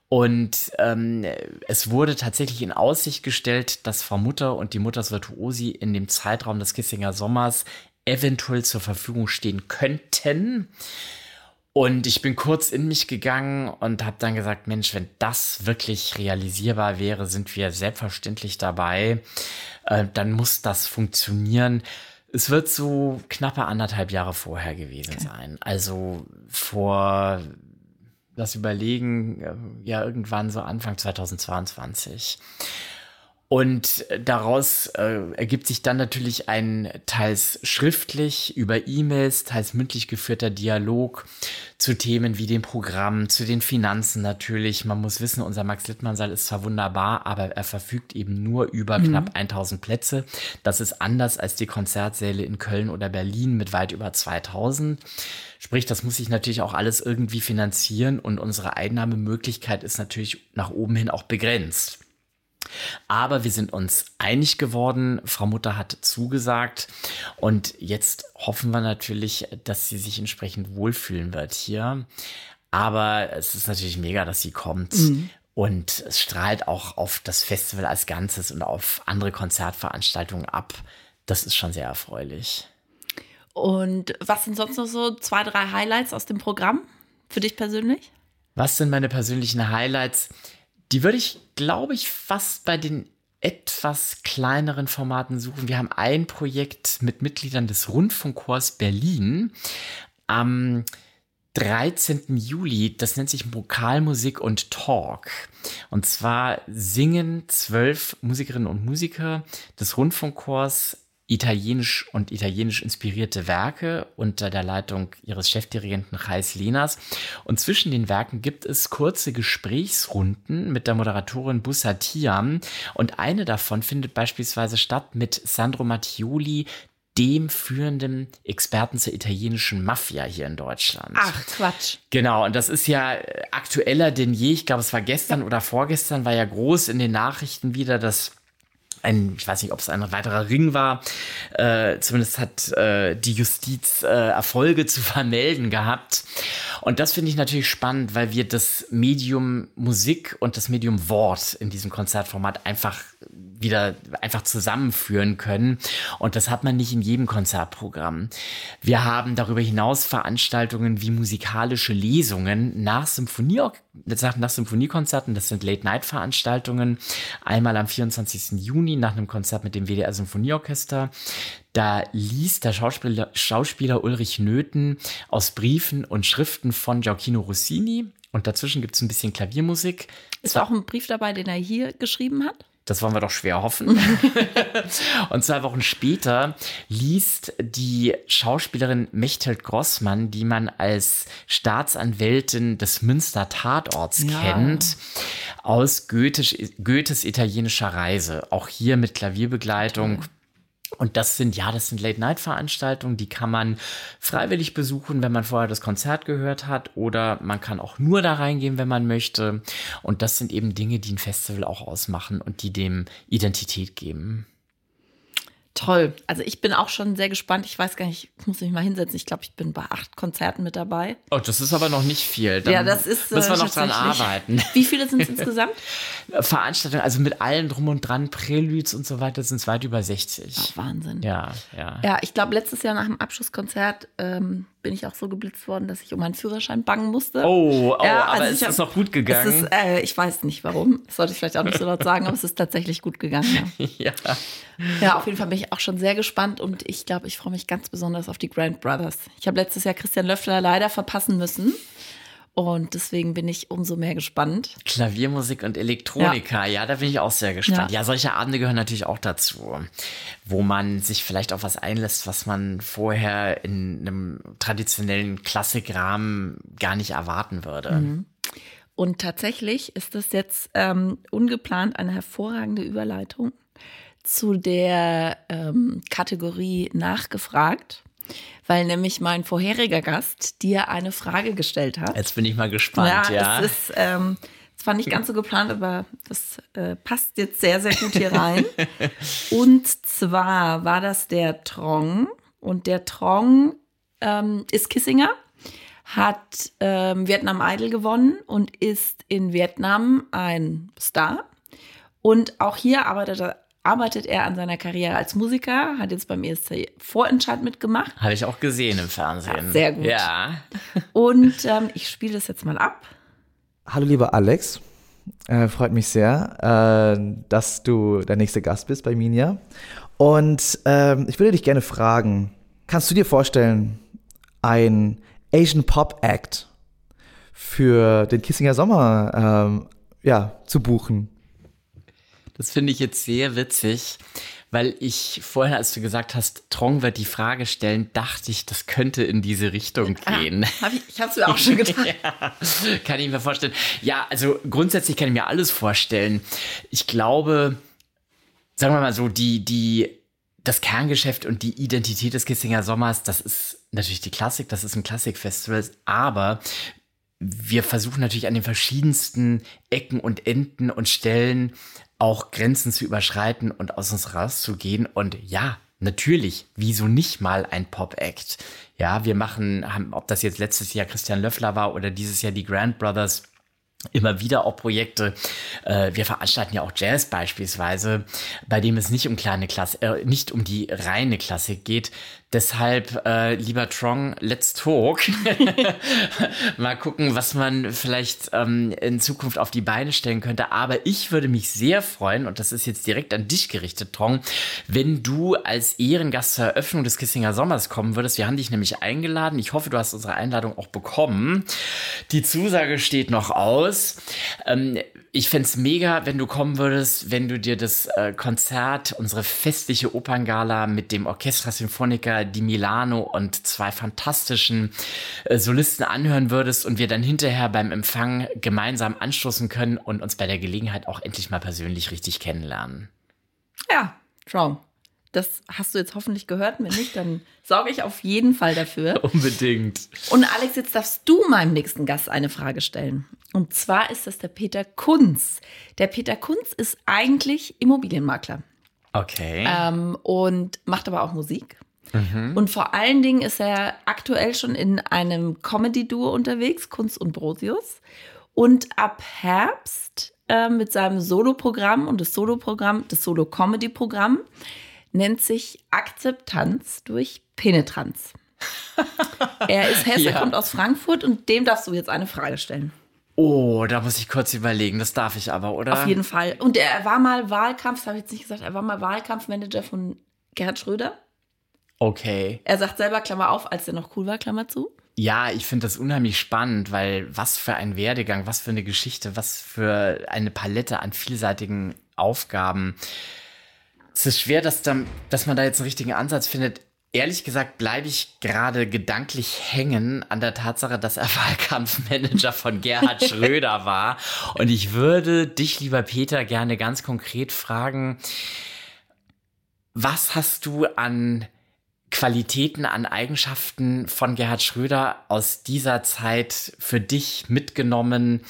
Und ähm, es wurde tatsächlich in Aussicht gestellt, dass Frau Mutter und die Mutters Virtuosi in dem Zeitraum des Kissinger Sommers eventuell zur Verfügung stehen könnten. Und ich bin kurz in mich gegangen und habe dann gesagt, Mensch, wenn das wirklich realisierbar wäre, sind wir selbstverständlich dabei. Äh, dann muss das funktionieren. Es wird so knappe anderthalb Jahre vorher gewesen okay. sein. Also vor, das überlegen, äh, ja, irgendwann so Anfang 2022. Und daraus äh, ergibt sich dann natürlich ein teils schriftlich über E-Mails, teils mündlich geführter Dialog zu Themen wie dem Programm, zu den Finanzen natürlich. Man muss wissen, unser Max Littmann Saal ist zwar wunderbar, aber er verfügt eben nur über mhm. knapp 1000 Plätze. Das ist anders als die Konzertsäle in Köln oder Berlin mit weit über 2000. Sprich, das muss sich natürlich auch alles irgendwie finanzieren und unsere Einnahmemöglichkeit ist natürlich nach oben hin auch begrenzt. Aber wir sind uns einig geworden. Frau Mutter hat zugesagt. Und jetzt hoffen wir natürlich, dass sie sich entsprechend wohlfühlen wird hier. Aber es ist natürlich mega, dass sie kommt. Mhm. Und es strahlt auch auf das Festival als Ganzes und auf andere Konzertveranstaltungen ab. Das ist schon sehr erfreulich. Und was sind sonst noch so zwei, drei Highlights aus dem Programm für dich persönlich? Was sind meine persönlichen Highlights? Die würde ich, glaube ich, fast bei den etwas kleineren Formaten suchen. Wir haben ein Projekt mit Mitgliedern des Rundfunkchors Berlin am 13. Juli. Das nennt sich Vokalmusik und Talk. Und zwar singen zwölf Musikerinnen und Musiker des Rundfunkchors italienisch und italienisch inspirierte Werke unter der Leitung ihres Chefdirigenten Reis Lenas. Und zwischen den Werken gibt es kurze Gesprächsrunden mit der Moderatorin Bussatiam. Und eine davon findet beispielsweise statt mit Sandro Mattioli, dem führenden Experten zur italienischen Mafia hier in Deutschland. Ach, Quatsch. Genau, und das ist ja aktueller denn je. Ich glaube, es war gestern oder vorgestern, war ja groß in den Nachrichten wieder, dass ein, ich weiß nicht, ob es ein weiterer Ring war, äh, zumindest hat äh, die Justiz äh, Erfolge zu vermelden gehabt. Und das finde ich natürlich spannend, weil wir das Medium Musik und das Medium Wort in diesem Konzertformat einfach wieder einfach zusammenführen können. Und das hat man nicht in jedem Konzertprogramm. Wir haben darüber hinaus Veranstaltungen wie musikalische Lesungen nach Symphonie, nach Symphoniekonzerten. Das sind Late-Night-Veranstaltungen. Einmal am 24. Juni nach einem Konzert mit dem WDR Symphonieorchester. Da liest der Schauspieler, Schauspieler Ulrich Nöthen aus Briefen und Schriften von Gioacchino Rossini. Und dazwischen gibt es ein bisschen Klaviermusik. Ist auch ein Brief dabei, den er hier geschrieben hat? Das wollen wir doch schwer hoffen. und zwei Wochen später liest die Schauspielerin Mechthild Grossmann, die man als Staatsanwältin des Münster Tatorts ja. kennt, aus Goethes, Goethes italienischer Reise. Auch hier mit Klavierbegleitung. Toll. Und das sind, ja, das sind Late-Night-Veranstaltungen, die kann man freiwillig besuchen, wenn man vorher das Konzert gehört hat, oder man kann auch nur da reingehen, wenn man möchte. Und das sind eben Dinge, die ein Festival auch ausmachen und die dem Identität geben. Toll. Also ich bin auch schon sehr gespannt. Ich weiß gar nicht, ich muss mich mal hinsetzen. Ich glaube, ich bin bei acht Konzerten mit dabei. Oh, das ist aber noch nicht viel. Dann ja, das ist. Müssen wir äh, noch dran arbeiten. Wie viele sind es insgesamt? Veranstaltungen, also mit allen drum und dran, Preludes und so weiter, sind es weit über 60. Oh, Wahnsinn. Ja, ja. Ja, ich glaube, letztes Jahr nach dem Abschlusskonzert ähm, bin ich auch so geblitzt worden, dass ich um meinen Führerschein bangen musste. Oh, oh ja, aber also ist es noch gut gegangen? Ist, äh, ich weiß nicht warum. Das sollte ich vielleicht auch nicht so laut sagen, aber es ist tatsächlich gut gegangen. Ja. ja. ja. auf jeden Fall bin ich auch schon sehr gespannt und ich glaube, ich freue mich ganz besonders auf die Grand Brothers. Ich habe letztes Jahr Christian Löffler leider verpassen müssen. Und deswegen bin ich umso mehr gespannt. Klaviermusik und Elektronika, ja, ja da bin ich auch sehr gespannt. Ja. ja. solche Abende gehören natürlich auch dazu, wo man sich vielleicht auf was einlässt, was man vorher in einem traditionellen Klassikrahmen gar nicht erwarten würde. Mhm. Und tatsächlich ist das jetzt ähm, ungeplant eine hervorragende Überleitung zu der ähm, Kategorie nachgefragt weil nämlich mein vorheriger Gast dir eine Frage gestellt hat. Jetzt bin ich mal gespannt, ja. ja. Es ist, ähm, das war nicht ganz so geplant, aber das äh, passt jetzt sehr, sehr gut hier rein. und zwar war das der Trong und der Trong ähm, ist Kissinger, hat ähm, Vietnam Idol gewonnen und ist in Vietnam ein Star. Und auch hier arbeitet er arbeitet er an seiner Karriere als Musiker, hat jetzt beim ESC Vorentscheid mitgemacht. Habe ich auch gesehen im Fernsehen. Ja, sehr gut. Ja. Und ähm, ich spiele das jetzt mal ab. Hallo lieber Alex, äh, freut mich sehr, äh, dass du der nächste Gast bist bei Minja. Und äh, ich würde dich gerne fragen, kannst du dir vorstellen, ein Asian Pop Act für den Kissinger Sommer ähm, ja, zu buchen? Das finde ich jetzt sehr witzig, weil ich vorhin, als du gesagt hast, Trong wird die Frage stellen, dachte ich, das könnte in diese Richtung ah, gehen. Ah, hab ich ich habe es mir auch schon gedacht. ja, kann ich mir vorstellen. Ja, also grundsätzlich kann ich mir alles vorstellen. Ich glaube, sagen wir mal so, die, die, das Kerngeschäft und die Identität des Kissinger Sommers, das ist natürlich die Klassik, das ist ein Klassikfestival, aber wir versuchen natürlich an den verschiedensten Ecken und Enden und Stellen auch Grenzen zu überschreiten und aus uns rauszugehen. Und ja, natürlich, wieso nicht mal ein Pop-Act? Ja, wir machen, haben, ob das jetzt letztes Jahr Christian Löffler war oder dieses Jahr die Grand Brothers, immer wieder auch Projekte. Äh, wir veranstalten ja auch Jazz beispielsweise, bei dem es nicht um kleine Klasse, äh, nicht um die reine Klassik geht, Deshalb, äh, lieber Trong, let's talk. Mal gucken, was man vielleicht ähm, in Zukunft auf die Beine stellen könnte. Aber ich würde mich sehr freuen, und das ist jetzt direkt an dich gerichtet, Trong, wenn du als Ehrengast zur Eröffnung des Kissinger Sommers kommen würdest. Wir haben dich nämlich eingeladen. Ich hoffe, du hast unsere Einladung auch bekommen. Die Zusage steht noch aus. Ähm, ich fände es mega, wenn du kommen würdest, wenn du dir das äh, Konzert, unsere festliche Operngala mit dem Orchestra Sinfonica di Milano und zwei fantastischen äh, Solisten anhören würdest und wir dann hinterher beim Empfang gemeinsam anstoßen können und uns bei der Gelegenheit auch endlich mal persönlich richtig kennenlernen. Ja, Traum. Das hast du jetzt hoffentlich gehört. Wenn nicht, dann sorge ich auf jeden Fall dafür. Unbedingt. Und Alex, jetzt darfst du meinem nächsten Gast eine Frage stellen. Und zwar ist das der Peter Kunz. Der Peter Kunz ist eigentlich Immobilienmakler. Okay. Ähm, und macht aber auch Musik. Mhm. Und vor allen Dingen ist er aktuell schon in einem Comedy-Duo unterwegs, Kunz und Brosius. Und ab Herbst äh, mit seinem Solo-Programm und das Solo-Programm, das Solo-Comedy-Programm, nennt sich Akzeptanz durch Penetranz. er ist Hesse, ja. kommt aus Frankfurt und dem darfst du jetzt eine Frage stellen. Oh, da muss ich kurz überlegen. Das darf ich aber, oder? Auf jeden Fall. Und er war mal Wahlkampf, das habe ich jetzt nicht gesagt, er war mal Wahlkampfmanager von Gerhard Schröder. Okay. Er sagt selber, Klammer auf, als er noch cool war, Klammer zu. Ja, ich finde das unheimlich spannend, weil was für ein Werdegang, was für eine Geschichte, was für eine Palette an vielseitigen Aufgaben es ist schwer, dass, da, dass man da jetzt einen richtigen Ansatz findet. Ehrlich gesagt bleibe ich gerade gedanklich hängen an der Tatsache, dass er Wahlkampfmanager von Gerhard Schröder war. Und ich würde dich, lieber Peter, gerne ganz konkret fragen, was hast du an Qualitäten, an Eigenschaften von Gerhard Schröder aus dieser Zeit für dich mitgenommen,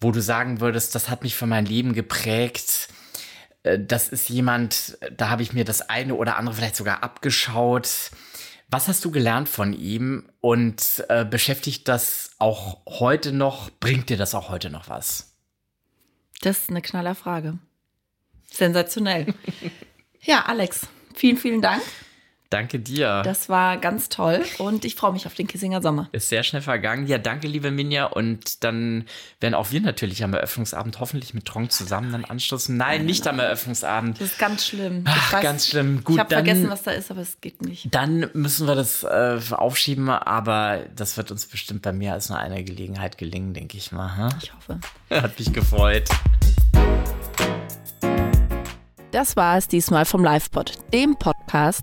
wo du sagen würdest, das hat mich für mein Leben geprägt? Äh, das ist jemand, da habe ich mir das eine oder andere vielleicht sogar abgeschaut. Was hast du gelernt von ihm und äh, beschäftigt das auch heute noch? Bringt dir das auch heute noch was? Das ist eine knaller Frage. Sensationell. ja, Alex, vielen, vielen Dank. Danke dir. Das war ganz toll und ich freue mich auf den Kissinger Sommer. Ist sehr schnell vergangen. Ja, danke, liebe Minja. Und dann werden auch wir natürlich am Eröffnungsabend hoffentlich mit Tronk zusammen dann anstoßen. Nein, nicht am Eröffnungsabend. Das ist ganz schlimm. Ach, Ich weiß- ganz schlimm. Gut, ich habe vergessen, was da ist, aber es geht nicht. Dann müssen wir das äh, aufschieben, aber das wird uns bestimmt bei mehr als nur einer Gelegenheit gelingen, denke ich mal. Hm? Ich hoffe. Hat mich gefreut. Das war es diesmal vom LivePod, dem Podcast,